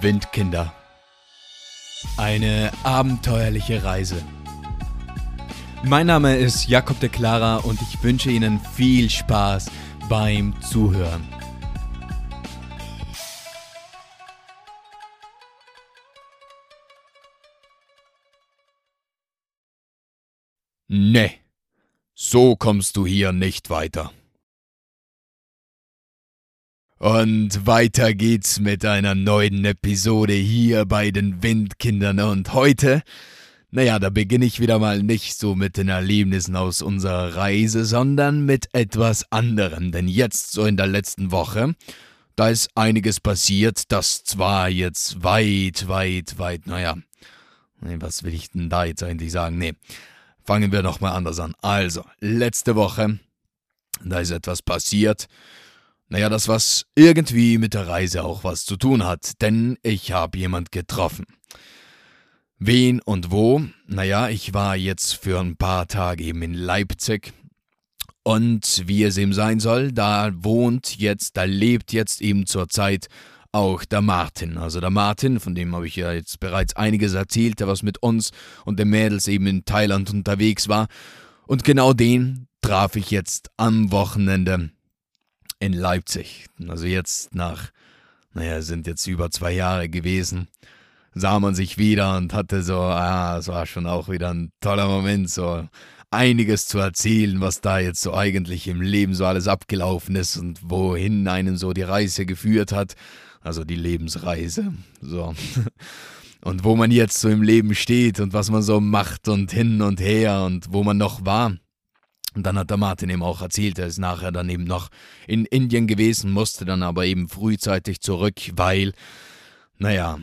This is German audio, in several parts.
Windkinder. Eine abenteuerliche Reise. Mein Name ist Jakob de Clara und ich wünsche Ihnen viel Spaß beim Zuhören. Nee, so kommst du hier nicht weiter. Und weiter geht's mit einer neuen Episode hier bei den Windkindern. Und heute, naja, da beginne ich wieder mal nicht so mit den Erlebnissen aus unserer Reise, sondern mit etwas anderem. Denn jetzt, so in der letzten Woche, da ist einiges passiert, das zwar jetzt weit, weit, weit, naja, was will ich denn da jetzt eigentlich sagen? Nee, fangen wir doch mal anders an. Also, letzte Woche, da ist etwas passiert naja, das was irgendwie mit der Reise auch was zu tun hat, denn ich habe jemand getroffen. Wen und wo? Naja, ich war jetzt für ein paar Tage eben in Leipzig. Und wie es eben sein soll, da wohnt jetzt, da lebt jetzt eben zurzeit auch der Martin. Also der Martin, von dem habe ich ja jetzt bereits einiges erzählt, der was mit uns und den Mädels eben in Thailand unterwegs war. Und genau den traf ich jetzt am Wochenende in Leipzig. Also jetzt nach, naja, sind jetzt über zwei Jahre gewesen, sah man sich wieder und hatte so, ah, es war schon auch wieder ein toller Moment, so einiges zu erzählen, was da jetzt so eigentlich im Leben so alles abgelaufen ist und wohin einen so die Reise geführt hat. Also die Lebensreise. So. Und wo man jetzt so im Leben steht und was man so macht und hin und her und wo man noch war. Und dann hat der Martin eben auch erzählt, er ist nachher dann eben noch in Indien gewesen, musste dann aber eben frühzeitig zurück, weil, naja,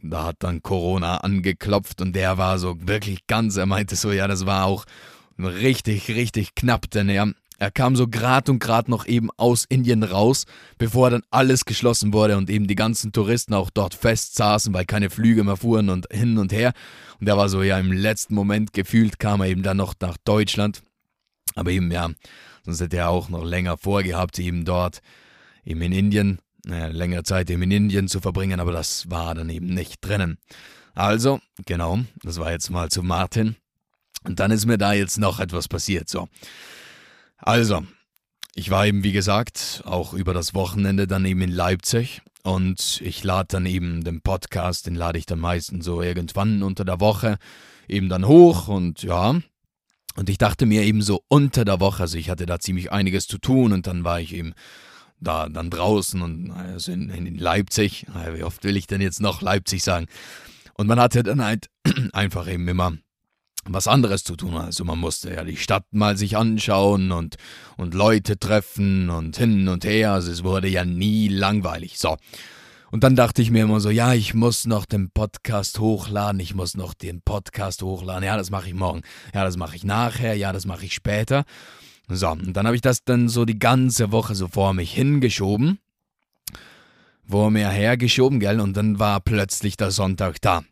da hat dann Corona angeklopft und der war so wirklich ganz, er meinte so, ja, das war auch richtig, richtig knapp, denn er, er kam so grad und grad noch eben aus Indien raus, bevor dann alles geschlossen wurde und eben die ganzen Touristen auch dort fest saßen, weil keine Flüge mehr fuhren und hin und her. Und er war so, ja, im letzten Moment gefühlt kam er eben dann noch nach Deutschland aber eben, ja, sonst hätte er auch noch länger vorgehabt, eben dort, eben in Indien, naja, längere Zeit eben in Indien zu verbringen, aber das war dann eben nicht drinnen. Also, genau, das war jetzt mal zu Martin. Und dann ist mir da jetzt noch etwas passiert, so. Also, ich war eben, wie gesagt, auch über das Wochenende dann eben in Leipzig und ich lade dann eben den Podcast, den lade ich dann meistens so irgendwann unter der Woche eben dann hoch und ja, und ich dachte mir eben so unter der Woche, also ich hatte da ziemlich einiges zu tun und dann war ich eben da dann draußen und also in, in Leipzig. Wie oft will ich denn jetzt noch Leipzig sagen? Und man hatte dann halt einfach eben immer was anderes zu tun. Also man musste ja die Stadt mal sich anschauen und, und Leute treffen und hin und her. Also es wurde ja nie langweilig. So. Und dann dachte ich mir immer so, ja, ich muss noch den Podcast hochladen, ich muss noch den Podcast hochladen. Ja, das mache ich morgen. Ja, das mache ich nachher. Ja, das mache ich später. So, und dann habe ich das dann so die ganze Woche so vor mich hingeschoben. Vor mir hergeschoben, gell? Und dann war plötzlich der Sonntag da.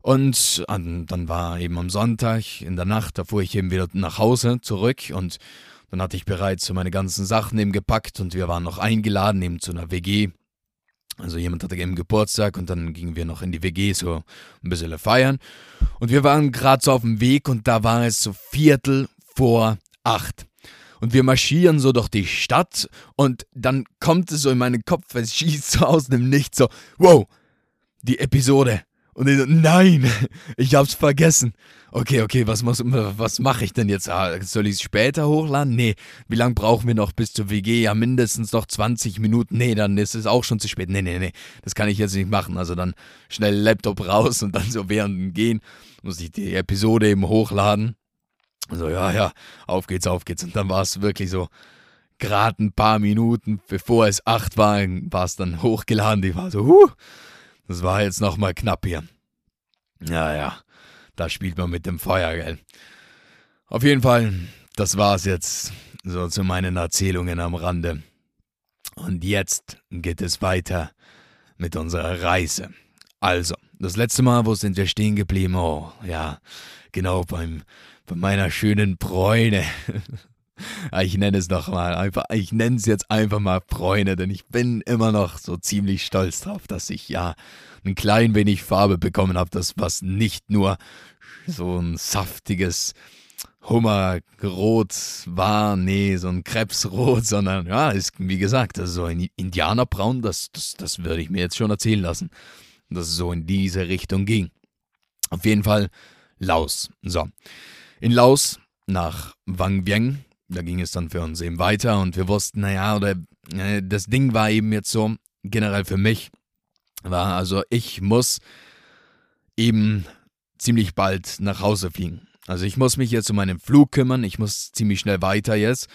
Und dann war eben am Sonntag in der Nacht, da fuhr ich eben wieder nach Hause zurück und dann hatte ich bereits so meine ganzen Sachen eben gepackt und wir waren noch eingeladen eben zu einer WG also jemand hatte eben Geburtstag und dann gingen wir noch in die WG so ein bisschen feiern. Und wir waren gerade so auf dem Weg und da war es so Viertel vor acht. Und wir marschieren so durch die Stadt und dann kommt es so in meinen Kopf, es schießt so aus dem Nichts so, wow, die Episode. Und ich so, nein, ich hab's vergessen. Okay, okay, was, muss, was mache ich denn jetzt? Ah, soll ich es später hochladen? Nee. Wie lange brauchen wir noch bis zur WG? Ja, mindestens noch 20 Minuten. Nee, dann ist es auch schon zu spät. Nee, nee, nee, das kann ich jetzt nicht machen. Also dann schnell Laptop raus und dann so während dem Gehen muss ich die Episode eben hochladen. So, ja, ja, auf geht's, auf geht's. Und dann war es wirklich so, gerade ein paar Minuten bevor es acht war, war es dann hochgeladen. Die war so, huh. Das war jetzt nochmal knapp hier. Ja, ja, da spielt man mit dem Feuer, gell? Auf jeden Fall, das war's jetzt so zu meinen Erzählungen am Rande. Und jetzt geht es weiter mit unserer Reise. Also, das letzte Mal, wo sind wir stehen geblieben? Oh, ja, genau beim, bei meiner schönen Bräune. ich nenne es nochmal einfach, ich nenne es jetzt einfach mal Freunde, denn ich bin immer noch so ziemlich stolz drauf, dass ich ja ein klein wenig Farbe bekommen habe, das was nicht nur so ein saftiges Hummerrot war, nee, so ein Krebsrot, sondern ja, ist wie gesagt, also so ein Indianerbraun, das, das, das würde ich mir jetzt schon erzählen lassen, dass es so in diese Richtung ging. Auf jeden Fall Laos. So. In Laos nach Wang Vieng, da ging es dann für uns eben weiter und wir wussten, naja, oder äh, das Ding war eben jetzt so, generell für mich, war also ich muss eben ziemlich bald nach Hause fliegen. Also ich muss mich jetzt um meinen Flug kümmern, ich muss ziemlich schnell weiter jetzt,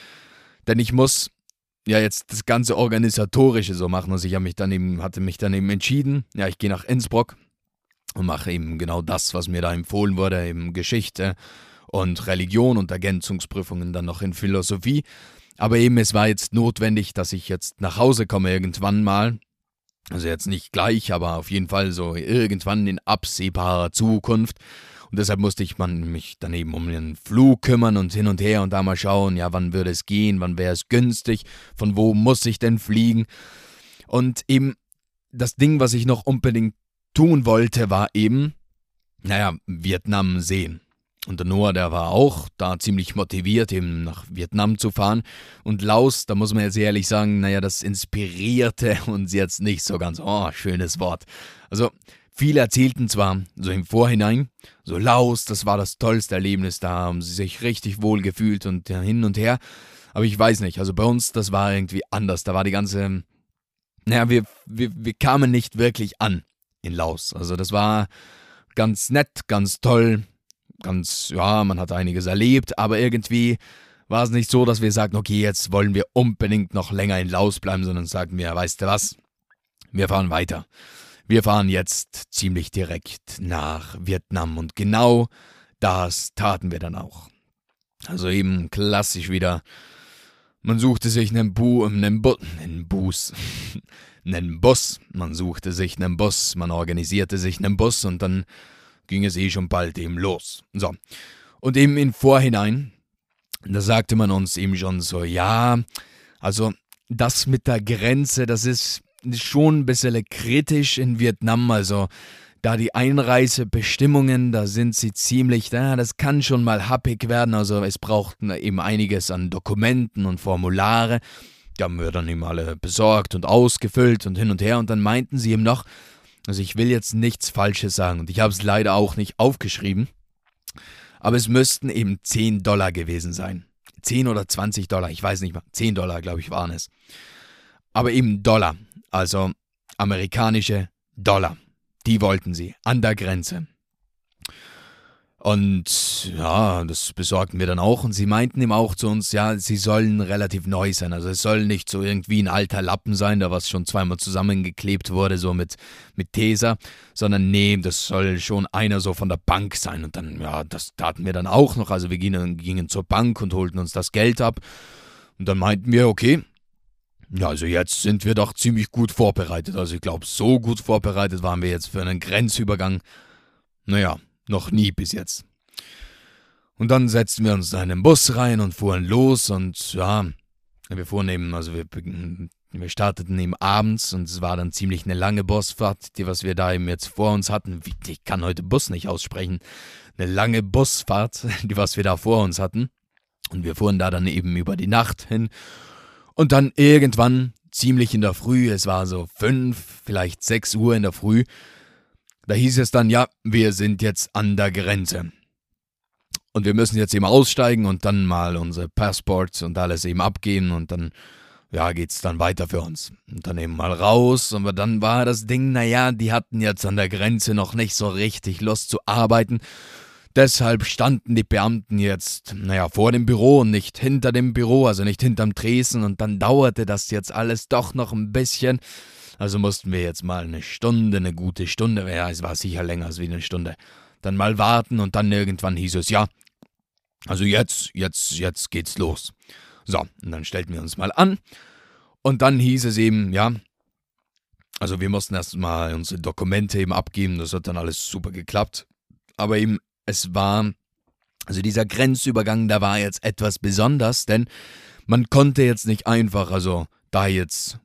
denn ich muss ja jetzt das ganze organisatorische so machen. Also ich habe mich dann eben hatte mich dann eben entschieden, ja, ich gehe nach Innsbruck und mache eben genau das, was mir da empfohlen wurde, eben Geschichte und Religion und Ergänzungsprüfungen dann noch in Philosophie. Aber eben es war jetzt notwendig, dass ich jetzt nach Hause komme irgendwann mal. Also jetzt nicht gleich, aber auf jeden Fall so irgendwann in absehbarer Zukunft. Und deshalb musste ich man mich dann eben um den Flug kümmern und hin und her und da mal schauen, ja, wann würde es gehen, wann wäre es günstig, von wo muss ich denn fliegen. Und eben das Ding, was ich noch unbedingt tun wollte, war eben, naja, Vietnam sehen. Und der Noah, der war auch da ziemlich motiviert, eben nach Vietnam zu fahren. Und Laos, da muss man jetzt ehrlich sagen, naja, das inspirierte uns jetzt nicht so ganz. Oh, schönes Wort. Also, Viele erzählten zwar so im Vorhinein, so Laos, das war das tollste Erlebnis, da haben sie sich richtig wohl gefühlt und hin und her. Aber ich weiß nicht, also bei uns, das war irgendwie anders. Da war die ganze, naja, wir, wir, wir kamen nicht wirklich an in Laos. Also das war ganz nett, ganz toll, ganz, ja, man hat einiges erlebt, aber irgendwie war es nicht so, dass wir sagten, okay, jetzt wollen wir unbedingt noch länger in Laos bleiben, sondern sagten wir, weißt du was, wir fahren weiter. Wir fahren jetzt ziemlich direkt nach Vietnam und genau das taten wir dann auch. Also eben klassisch wieder. Man suchte sich einen Bu, einen Bu, einen Bus, einen Bus. Man suchte sich einen Bus, man organisierte sich einen Bus und dann ging es eh schon bald eben los. So. Und eben im Vorhinein, da sagte man uns eben schon so, ja, also das mit der Grenze, das ist schon ein bisschen kritisch in Vietnam. Also da die Einreisebestimmungen, da sind sie ziemlich, da, das kann schon mal happig werden. Also es braucht eben einiges an Dokumenten und Formulare. Die haben wir dann eben alle besorgt und ausgefüllt und hin und her. Und dann meinten sie eben noch, also ich will jetzt nichts Falsches sagen und ich habe es leider auch nicht aufgeschrieben, aber es müssten eben 10 Dollar gewesen sein. 10 oder 20 Dollar, ich weiß nicht mal. 10 Dollar, glaube ich, waren es. Aber eben Dollar also amerikanische Dollar. Die wollten sie an der Grenze. Und ja, das besorgten wir dann auch. Und sie meinten ihm auch zu uns, ja, sie sollen relativ neu sein. Also es soll nicht so irgendwie ein alter Lappen sein, da was schon zweimal zusammengeklebt wurde, so mit, mit Tesa, sondern nee, das soll schon einer so von der Bank sein. Und dann, ja, das taten wir dann auch noch. Also wir gingen, gingen zur Bank und holten uns das Geld ab. Und dann meinten wir, okay, ja, also jetzt sind wir doch ziemlich gut vorbereitet. Also ich glaube, so gut vorbereitet waren wir jetzt für einen Grenzübergang. Naja, noch nie bis jetzt. Und dann setzten wir uns in einen Bus rein und fuhren los und ja, wir fuhren eben, also wir, wir starteten eben abends und es war dann ziemlich eine lange Busfahrt, die was wir da eben jetzt vor uns hatten. Ich kann heute Bus nicht aussprechen. Eine lange Busfahrt, die was wir da vor uns hatten. Und wir fuhren da dann eben über die Nacht hin und dann irgendwann, ziemlich in der Früh, es war so fünf, vielleicht sechs Uhr in der Früh, da hieß es dann, ja, wir sind jetzt an der Grenze. Und wir müssen jetzt eben aussteigen und dann mal unsere Passports und alles eben abgeben und dann, ja, geht's dann weiter für uns. Und dann eben mal raus. Aber dann war das Ding, naja, die hatten jetzt an der Grenze noch nicht so richtig Lust zu arbeiten. Deshalb standen die Beamten jetzt, naja, vor dem Büro und nicht hinter dem Büro, also nicht hinterm Tresen, und dann dauerte das jetzt alles doch noch ein bisschen. Also mussten wir jetzt mal eine Stunde, eine gute Stunde, ja, es war sicher länger als wie eine Stunde, dann mal warten und dann irgendwann hieß es, ja, also jetzt, jetzt, jetzt geht's los. So, und dann stellten wir uns mal an und dann hieß es eben, ja, also wir mussten erstmal unsere Dokumente eben abgeben, das hat dann alles super geklappt. Aber eben es war Also dieser Grenzübergang, da war jetzt etwas besonders, denn man konnte jetzt nicht einfach, also da jetzt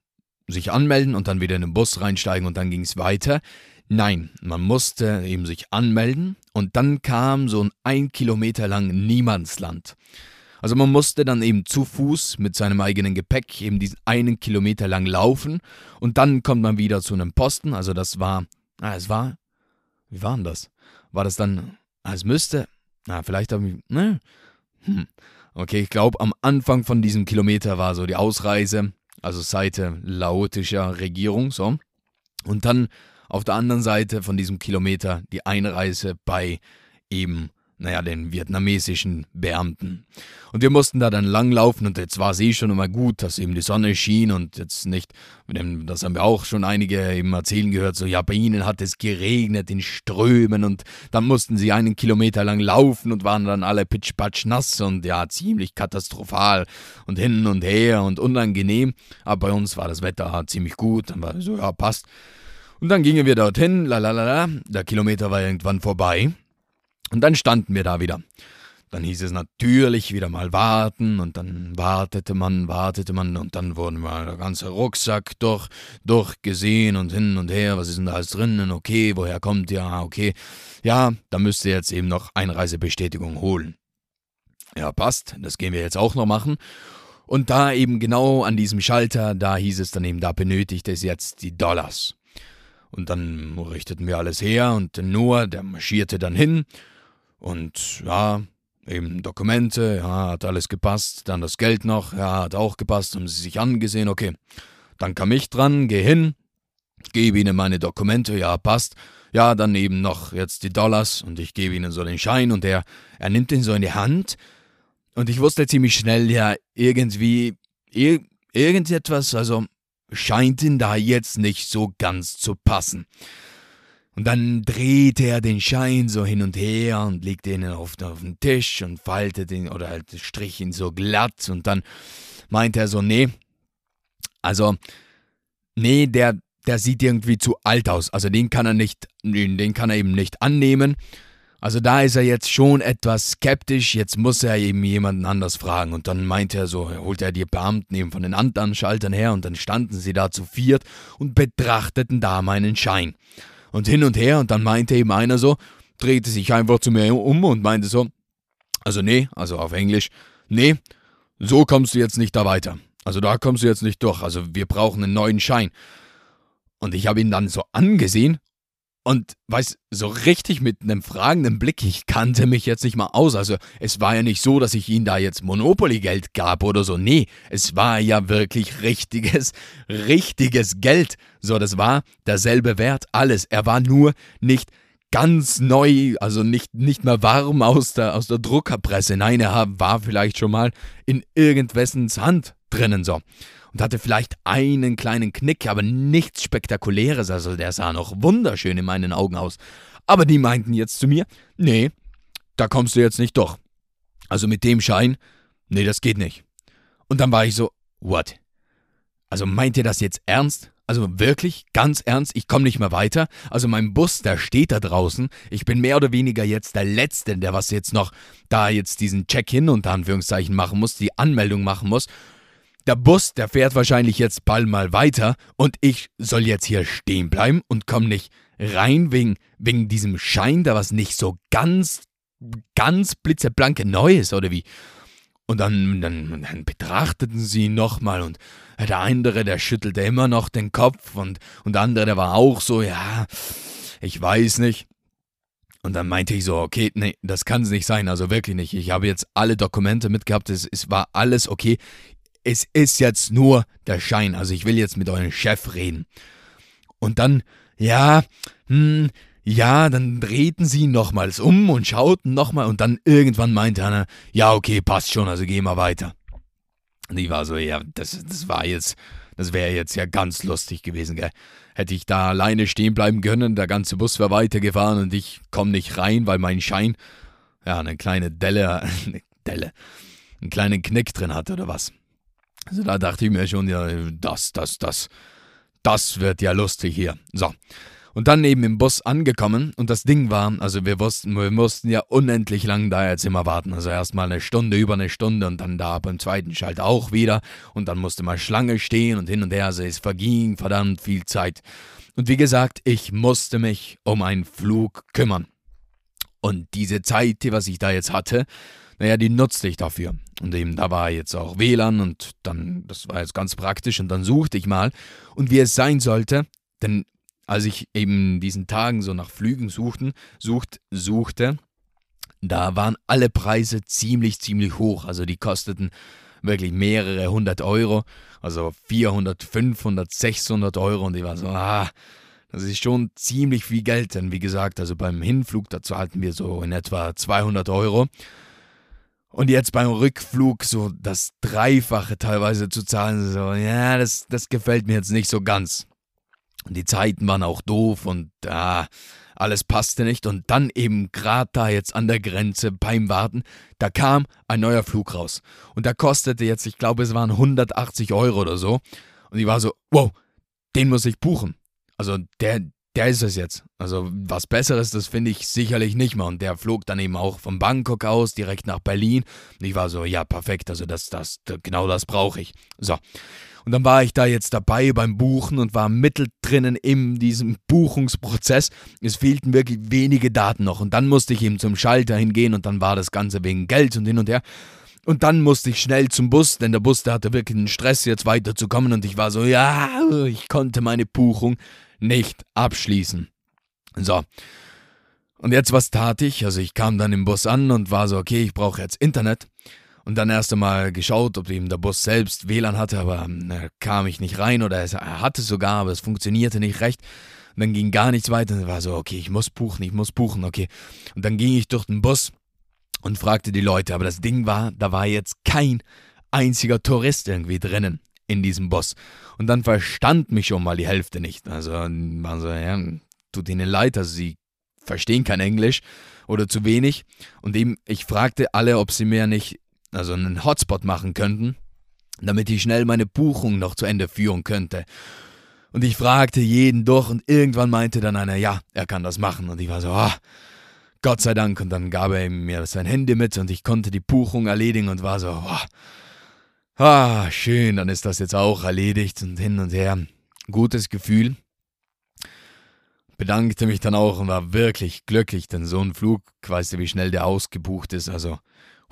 sich anmelden und dann wieder in den Bus reinsteigen und dann ging es weiter. Nein, man musste eben sich anmelden und dann kam so ein ein Kilometer lang Niemandsland. Also man musste dann eben zu Fuß mit seinem eigenen Gepäck eben diesen einen Kilometer lang laufen und dann kommt man wieder zu einem Posten. Also das war, ah, es war, wie war denn das? War das dann, es müsste, na, vielleicht habe ich, ne? Hm. Okay, ich glaube, am Anfang von diesem Kilometer war so die Ausreise, also Seite laotischer Regierung, so. Und dann auf der anderen Seite von diesem Kilometer die Einreise bei eben naja, den vietnamesischen Beamten. Und wir mussten da dann langlaufen und jetzt war es eh schon immer gut, dass eben die Sonne schien und jetzt nicht, das haben wir auch schon einige eben erzählen gehört, so ja, bei ihnen hat es geregnet in Strömen und dann mussten sie einen Kilometer lang laufen und waren dann alle pitschpatsch nass und ja, ziemlich katastrophal und hin und her und unangenehm. Aber bei uns war das Wetter ziemlich gut, dann war so, ja, passt. Und dann gingen wir dorthin, la la la la, der Kilometer war irgendwann vorbei. Und dann standen wir da wieder. Dann hieß es natürlich wieder mal warten und dann wartete man, wartete man und dann wurde mal der ganze Rucksack durch, durchgesehen und hin und her, was ist denn da alles drinnen, okay, woher kommt ja, okay. Ja, da müsst ihr jetzt eben noch Einreisebestätigung holen. Ja, passt, das gehen wir jetzt auch noch machen. Und da eben genau an diesem Schalter, da hieß es dann eben, da benötigt es jetzt die Dollars. Und dann richteten wir alles her und Noah, der marschierte dann hin und ja, eben Dokumente, ja, hat alles gepasst. Dann das Geld noch, ja, hat auch gepasst, haben sie sich angesehen, okay. Dann kam ich dran, geh hin, gebe ihnen meine Dokumente, ja, passt. Ja, dann eben noch jetzt die Dollars und ich gebe ihnen so den Schein und er, er nimmt ihn so in die Hand. Und ich wusste ziemlich schnell, ja, irgendwie, ir irgendetwas, also scheint ihn da jetzt nicht so ganz zu passen. Und dann drehte er den Schein so hin und her und legte ihn auf, auf den Tisch und faltete ihn oder halt strich ihn so glatt und dann meinte er so, nee, also, nee, der, der sieht irgendwie zu alt aus. Also den kann er nicht, den kann er eben nicht annehmen. Also da ist er jetzt schon etwas skeptisch, jetzt muss er eben jemanden anders fragen. Und dann meinte er so, holte er die Beamten eben von den anderen Schaltern her und dann standen sie da zu viert und betrachteten da meinen Schein und hin und her und dann meinte eben einer so, drehte sich einfach zu mir um und meinte so, also nee, also auf Englisch, nee, so kommst du jetzt nicht da weiter. Also da kommst du jetzt nicht durch. Also wir brauchen einen neuen Schein. Und ich habe ihn dann so angesehen und weiß, so richtig mit einem fragenden Blick, ich kannte mich jetzt nicht mal aus. Also es war ja nicht so, dass ich ihm da jetzt Monopoly-Geld gab oder so. Nee, es war ja wirklich richtiges, richtiges Geld. So, das war derselbe Wert, alles. Er war nur nicht ganz neu, also nicht, nicht mehr warm aus der, aus der Druckerpresse. Nein, er war vielleicht schon mal in irgendwessens Hand drinnen so und hatte vielleicht einen kleinen Knick, aber nichts Spektakuläres, also der sah noch wunderschön in meinen Augen aus. Aber die meinten jetzt zu mir, nee, da kommst du jetzt nicht durch. Also mit dem Schein, nee, das geht nicht. Und dann war ich so, what? Also meint ihr das jetzt ernst? Also wirklich, ganz ernst, ich komme nicht mehr weiter. Also mein Bus, der steht da draußen. Ich bin mehr oder weniger jetzt der Letzte, der was jetzt noch da jetzt diesen Check-in unter Anführungszeichen machen muss, die Anmeldung machen muss. Der Bus, der fährt wahrscheinlich jetzt bald mal weiter und ich soll jetzt hier stehen bleiben und komm nicht rein wegen, wegen diesem Schein, da was nicht so ganz, ganz blitzeblanke neu ist, oder wie? Und dann, dann, dann betrachteten sie ihn nochmal und der andere, der schüttelte immer noch den Kopf und, und der andere, der war auch so, ja, ich weiß nicht. Und dann meinte ich so, okay, nee, das kann es nicht sein, also wirklich nicht. Ich habe jetzt alle Dokumente mitgehabt, es, es war alles okay es ist jetzt nur der Schein, also ich will jetzt mit eurem Chef reden. Und dann, ja, hm, ja, dann drehten sie nochmals um und schauten nochmal und dann irgendwann meinte einer, ja, okay, passt schon, also geh mal weiter. Und ich war so, ja, das, das war jetzt, das wäre jetzt ja ganz lustig gewesen, gell. Hätte ich da alleine stehen bleiben können, der ganze Bus wäre weitergefahren und ich komme nicht rein, weil mein Schein, ja, eine kleine Delle, eine Delle, einen kleinen Knick drin hat oder was. Also da dachte ich mir schon, ja, das, das, das, das wird ja lustig hier. So. Und dann eben im Bus angekommen und das Ding war, also wir wussten, wir mussten ja unendlich lang da jetzt immer warten. Also erstmal eine Stunde, über eine Stunde und dann da beim zweiten Schalt auch wieder. Und dann musste mal Schlange stehen und hin und her. Also es verging verdammt viel Zeit. Und wie gesagt, ich musste mich um einen Flug kümmern. Und diese Zeit, die was ich da jetzt hatte, naja, die nutzte ich dafür. Und eben da war jetzt auch WLAN und dann, das war jetzt ganz praktisch und dann suchte ich mal. Und wie es sein sollte, denn als ich eben diesen Tagen so nach Flügen suchten, sucht, suchte, da waren alle Preise ziemlich, ziemlich hoch. Also die kosteten wirklich mehrere hundert Euro, also 400, 500, 600 Euro. Und ich war so, ah, das ist schon ziemlich viel Geld. Denn wie gesagt, also beim Hinflug, dazu hatten wir so in etwa 200 Euro. Und jetzt beim Rückflug so das Dreifache teilweise zu zahlen, so, ja, das, das gefällt mir jetzt nicht so ganz. Die Zeiten waren auch doof und ah, alles passte nicht. Und dann eben gerade da jetzt an der Grenze beim Warten, da kam ein neuer Flug raus. Und der kostete jetzt, ich glaube, es waren 180 Euro oder so. Und ich war so, wow, den muss ich buchen. Also der, der ist es jetzt. Also was Besseres, das finde ich sicherlich nicht mehr. Und der flog dann eben auch von Bangkok aus direkt nach Berlin. Und ich war so, ja, perfekt, also das, das, genau das brauche ich. So. Und dann war ich da jetzt dabei beim Buchen und war mittendrin in diesem Buchungsprozess. Es fehlten wirklich wenige Daten noch. Und dann musste ich eben zum Schalter hingehen und dann war das Ganze wegen Geld und hin und her. Und dann musste ich schnell zum Bus, denn der Bus, der hatte wirklich einen Stress, jetzt weiterzukommen. Und ich war so, ja, ich konnte meine Buchung nicht abschließen. So. Und jetzt, was tat ich? Also ich kam dann im Bus an und war so, okay, ich brauche jetzt Internet und dann erst einmal geschaut, ob eben der Bus selbst WLAN hatte, aber äh, kam ich nicht rein oder er hatte es sogar, aber es funktionierte nicht recht. Und dann ging gar nichts weiter und war so, okay, ich muss buchen, ich muss buchen, okay. Und dann ging ich durch den Bus und fragte die Leute, aber das Ding war, da war jetzt kein einziger Tourist irgendwie drinnen in diesem Bus. Und dann verstand mich schon mal die Hälfte nicht. Also waren so, ja, tut ihnen leid, also sie verstehen kein Englisch oder zu wenig. Und eben, ich fragte alle, ob sie mir nicht also einen Hotspot machen könnten, damit ich schnell meine Buchung noch zu Ende führen könnte. Und ich fragte jeden durch und irgendwann meinte dann einer, ja, er kann das machen. Und ich war so, oh, Gott sei Dank. Und dann gab er mir sein Handy mit und ich konnte die Buchung erledigen und war so, oh, ah, schön, dann ist das jetzt auch erledigt und hin und her. Gutes Gefühl. Bedankte mich dann auch und war wirklich glücklich, denn so ein Flug, weißt du, wie schnell der ausgebucht ist. Also,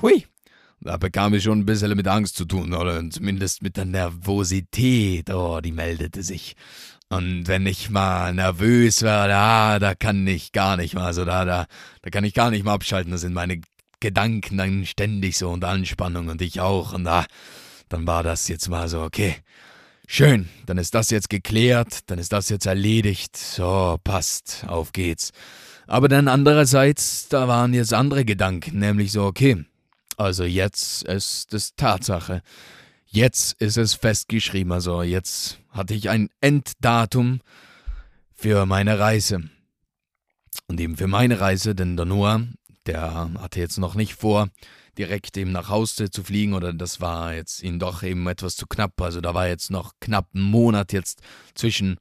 hui, da bekam ich schon ein bisschen mit Angst zu tun, oder zumindest mit der Nervosität. Oh, die meldete sich. Und wenn ich mal nervös war, da, da kann ich gar nicht mal, also da, da, da kann ich gar nicht mal abschalten. Da sind meine Gedanken dann ständig so unter Anspannung und ich auch. Und da, dann war das jetzt mal so, okay, schön, dann ist das jetzt geklärt, dann ist das jetzt erledigt. So, passt, auf geht's. Aber dann andererseits, da waren jetzt andere Gedanken, nämlich so, okay, also jetzt ist es Tatsache. Jetzt ist es festgeschrieben. Also jetzt hatte ich ein Enddatum für meine Reise. Und eben für meine Reise, denn der Noah, der hatte jetzt noch nicht vor, direkt eben nach Hause zu fliegen oder das war jetzt ihm doch eben etwas zu knapp. Also da war jetzt noch knapp ein Monat jetzt zwischen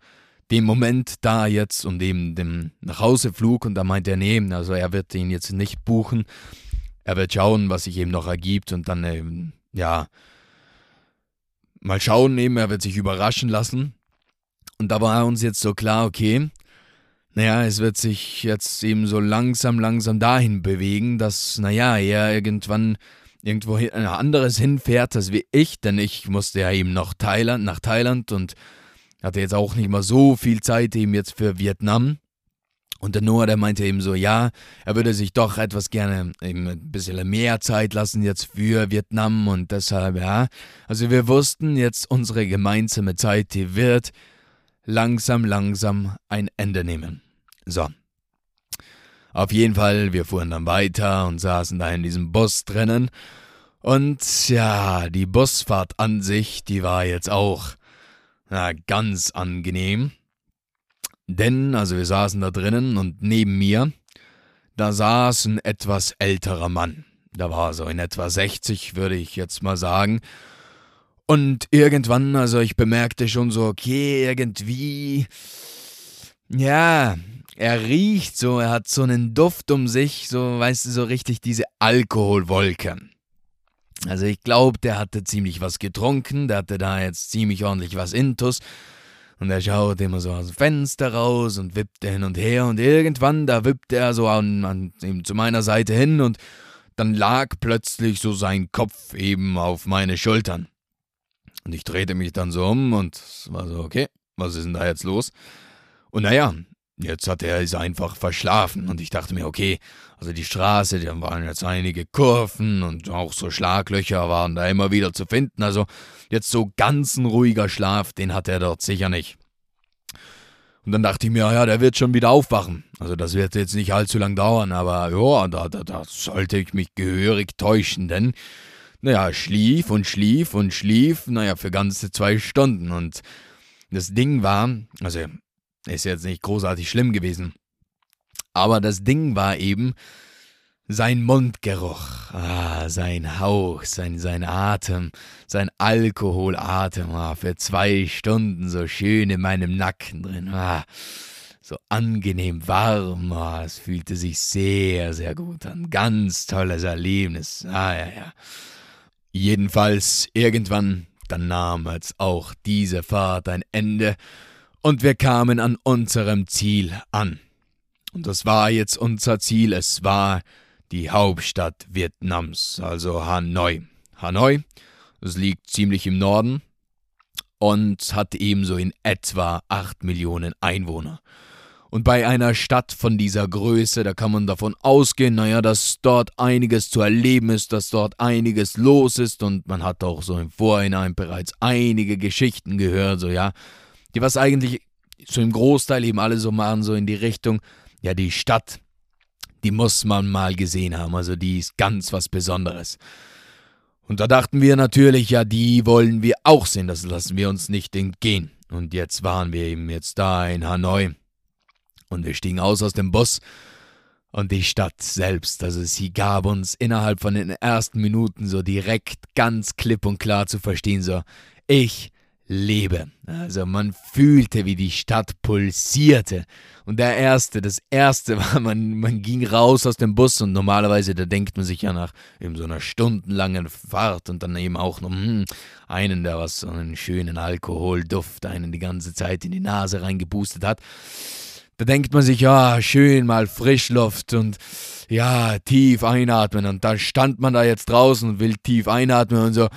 dem Moment da jetzt und eben dem Nachhauseflug und da meinte er, nee, also er wird ihn jetzt nicht buchen, er wird schauen, was sich eben noch ergibt und dann, ähm, ja, mal schauen eben, er wird sich überraschen lassen. Und da war uns jetzt so klar, okay, naja, es wird sich jetzt eben so langsam, langsam dahin bewegen, dass, naja, er irgendwann irgendwo ein anderes hinfährt als wie ich, denn ich musste ja eben noch Thailand, nach Thailand und hatte jetzt auch nicht mal so viel Zeit eben jetzt für Vietnam. Und der Noah, der meinte eben so, ja, er würde sich doch etwas gerne eben ein bisschen mehr Zeit lassen jetzt für Vietnam und deshalb, ja. Also wir wussten jetzt, unsere gemeinsame Zeit, die wird langsam, langsam ein Ende nehmen. So. Auf jeden Fall, wir fuhren dann weiter und saßen da in diesem Bus drinnen. Und ja, die Busfahrt an sich, die war jetzt auch na, ganz angenehm. Denn, also wir saßen da drinnen und neben mir, da saß ein etwas älterer Mann. Da war so in etwa 60, würde ich jetzt mal sagen. Und irgendwann, also ich bemerkte schon so, okay, irgendwie, ja, er riecht so, er hat so einen Duft um sich, so, weißt du, so richtig diese Alkoholwolke. Also ich glaube, der hatte ziemlich was getrunken, der hatte da jetzt ziemlich ordentlich was intus. Und er schaut immer so aus dem Fenster raus und wippte hin und her und irgendwann, da wippte er so an, an eben zu meiner Seite hin und dann lag plötzlich so sein Kopf eben auf meine Schultern. Und ich drehte mich dann so um und war so, okay, was ist denn da jetzt los? Und naja, Jetzt hat er es einfach verschlafen und ich dachte mir, okay, also die Straße, da waren jetzt einige Kurven und auch so Schlaglöcher waren da immer wieder zu finden, also jetzt so ganz ein ruhiger Schlaf, den hat er dort sicher nicht. Und dann dachte ich mir, ja, der wird schon wieder aufwachen. Also das wird jetzt nicht allzu lang dauern, aber ja, da, da, da sollte ich mich gehörig täuschen, denn, naja, schlief und schlief und schlief, naja, für ganze zwei Stunden und das Ding war, also ist jetzt nicht großartig schlimm gewesen. Aber das Ding war eben sein Mundgeruch, ah, sein Hauch, sein, sein Atem, sein Alkoholatem, ah, für zwei Stunden so schön in meinem Nacken drin, ah, so angenehm warm, ah, es fühlte sich sehr, sehr gut an, ganz tolles Erlebnis, ah, ja, ja. Jedenfalls irgendwann, dann nahm jetzt auch diese Fahrt ein Ende, und wir kamen an unserem Ziel an. Und das war jetzt unser Ziel, es war die Hauptstadt Vietnams, also Hanoi. Hanoi, das liegt ziemlich im Norden und hat ebenso in etwa 8 Millionen Einwohner. Und bei einer Stadt von dieser Größe, da kann man davon ausgehen, naja, dass dort einiges zu erleben ist, dass dort einiges los ist und man hat auch so im Vorhinein bereits einige Geschichten gehört, so ja, die was eigentlich so im Großteil eben alle so machen, so in die Richtung, ja, die Stadt, die muss man mal gesehen haben, also die ist ganz was Besonderes. Und da dachten wir natürlich, ja, die wollen wir auch sehen, das lassen wir uns nicht entgehen. Und jetzt waren wir eben jetzt da in Hanoi. Und wir stiegen aus aus dem Bus. Und die Stadt selbst, also sie gab uns innerhalb von den ersten Minuten so direkt ganz klipp und klar zu verstehen, so, ich lebe. Also man fühlte, wie die Stadt pulsierte. Und der erste, das erste war, man, man ging raus aus dem Bus und normalerweise, da denkt man sich ja nach eben so einer stundenlangen Fahrt und dann eben auch noch hm, einen, der was so einen schönen Alkoholduft einen die ganze Zeit in die Nase reingeboostet hat. Da denkt man sich, ja, schön mal Frischluft und ja, tief einatmen. Und dann stand man da jetzt draußen und will tief einatmen und so,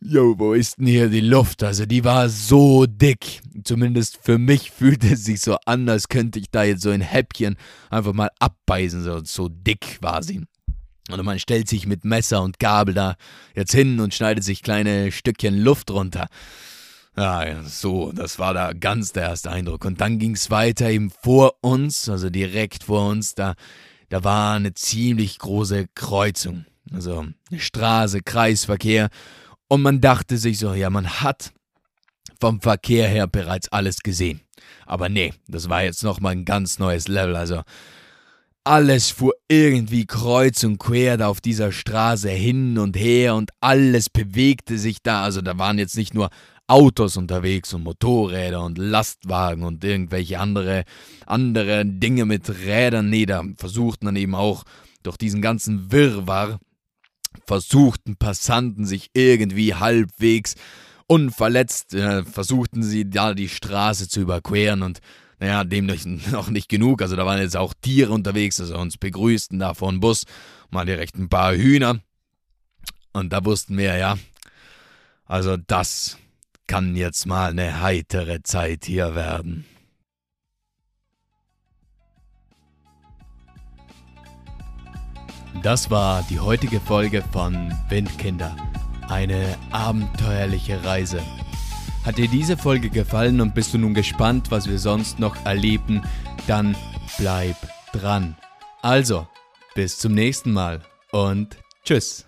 jo, wo ist denn hier die Luft? Also die war so dick. Zumindest für mich fühlte es sich so an, als könnte ich da jetzt so ein Häppchen einfach mal abbeißen. So, so dick war sie. Und man stellt sich mit Messer und Gabel da jetzt hin und schneidet sich kleine Stückchen Luft runter. Ja, so, das war da ganz der erste Eindruck. Und dann ging es weiter eben vor uns, also direkt vor uns, da, da war eine ziemlich große Kreuzung. Also eine Straße, Kreisverkehr. Und man dachte sich so, ja, man hat vom Verkehr her bereits alles gesehen. Aber nee, das war jetzt nochmal ein ganz neues Level. Also alles fuhr irgendwie kreuz und quer da auf dieser Straße hin und her und alles bewegte sich da. Also da waren jetzt nicht nur Autos unterwegs und Motorräder und Lastwagen und irgendwelche andere, andere Dinge mit Rädern. Nee, da versuchten dann eben auch durch diesen ganzen Wirrwarr, versuchten Passanten sich irgendwie halbwegs unverletzt, äh, versuchten sie da die Straße zu überqueren und naja, dem noch nicht genug. Also da waren jetzt auch Tiere unterwegs, also uns begrüßten da vor dem Bus mal direkt ein paar Hühner. Und da wussten wir, ja, also das kann jetzt mal eine heitere Zeit hier werden. Das war die heutige Folge von Windkinder. Eine abenteuerliche Reise. Hat dir diese Folge gefallen und bist du nun gespannt, was wir sonst noch erleben, dann bleib dran. Also, bis zum nächsten Mal und tschüss.